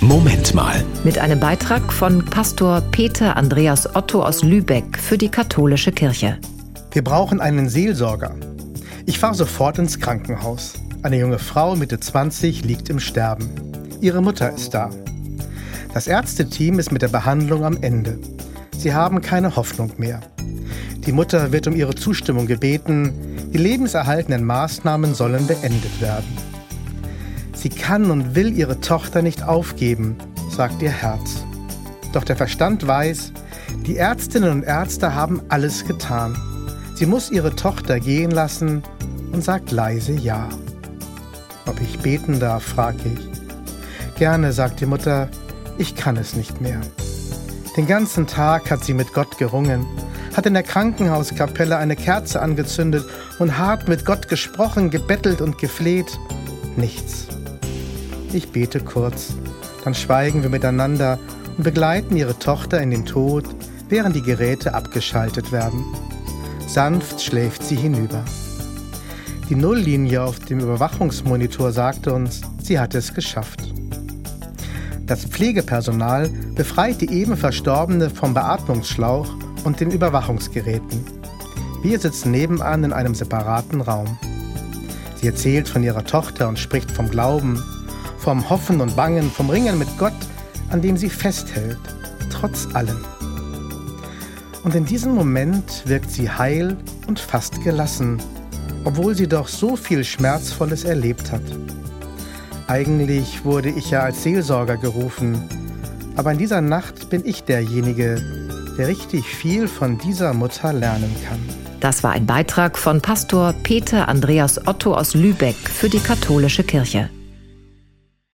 Moment mal. Mit einem Beitrag von Pastor Peter Andreas Otto aus Lübeck für die katholische Kirche. Wir brauchen einen Seelsorger. Ich fahre sofort ins Krankenhaus. Eine junge Frau Mitte 20 liegt im Sterben. Ihre Mutter ist da. Das Ärzteteam ist mit der Behandlung am Ende. Sie haben keine Hoffnung mehr. Die Mutter wird um ihre Zustimmung gebeten. Die lebenserhaltenden Maßnahmen sollen beendet werden. Sie kann und will ihre Tochter nicht aufgeben, sagt ihr Herz. Doch der Verstand weiß, die Ärztinnen und Ärzte haben alles getan. Sie muss ihre Tochter gehen lassen und sagt leise Ja. Ob ich beten darf, frage ich. Gerne, sagt die Mutter, ich kann es nicht mehr. Den ganzen Tag hat sie mit Gott gerungen, hat in der Krankenhauskapelle eine Kerze angezündet und hart mit Gott gesprochen, gebettelt und gefleht. Nichts. Ich bete kurz, dann schweigen wir miteinander und begleiten ihre Tochter in den Tod, während die Geräte abgeschaltet werden. Sanft schläft sie hinüber. Die Nulllinie auf dem Überwachungsmonitor sagte uns, sie hatte es geschafft. Das Pflegepersonal befreit die eben Verstorbene vom Beatmungsschlauch und den Überwachungsgeräten. Wir sitzen nebenan in einem separaten Raum. Sie erzählt von ihrer Tochter und spricht vom Glauben, vom Hoffen und Bangen, vom Ringen mit Gott, an dem sie festhält, trotz allem. Und in diesem Moment wirkt sie heil und fast gelassen, obwohl sie doch so viel Schmerzvolles erlebt hat. Eigentlich wurde ich ja als Seelsorger gerufen, aber in dieser Nacht bin ich derjenige, der richtig viel von dieser Mutter lernen kann. Das war ein Beitrag von Pastor Peter Andreas Otto aus Lübeck für die katholische Kirche.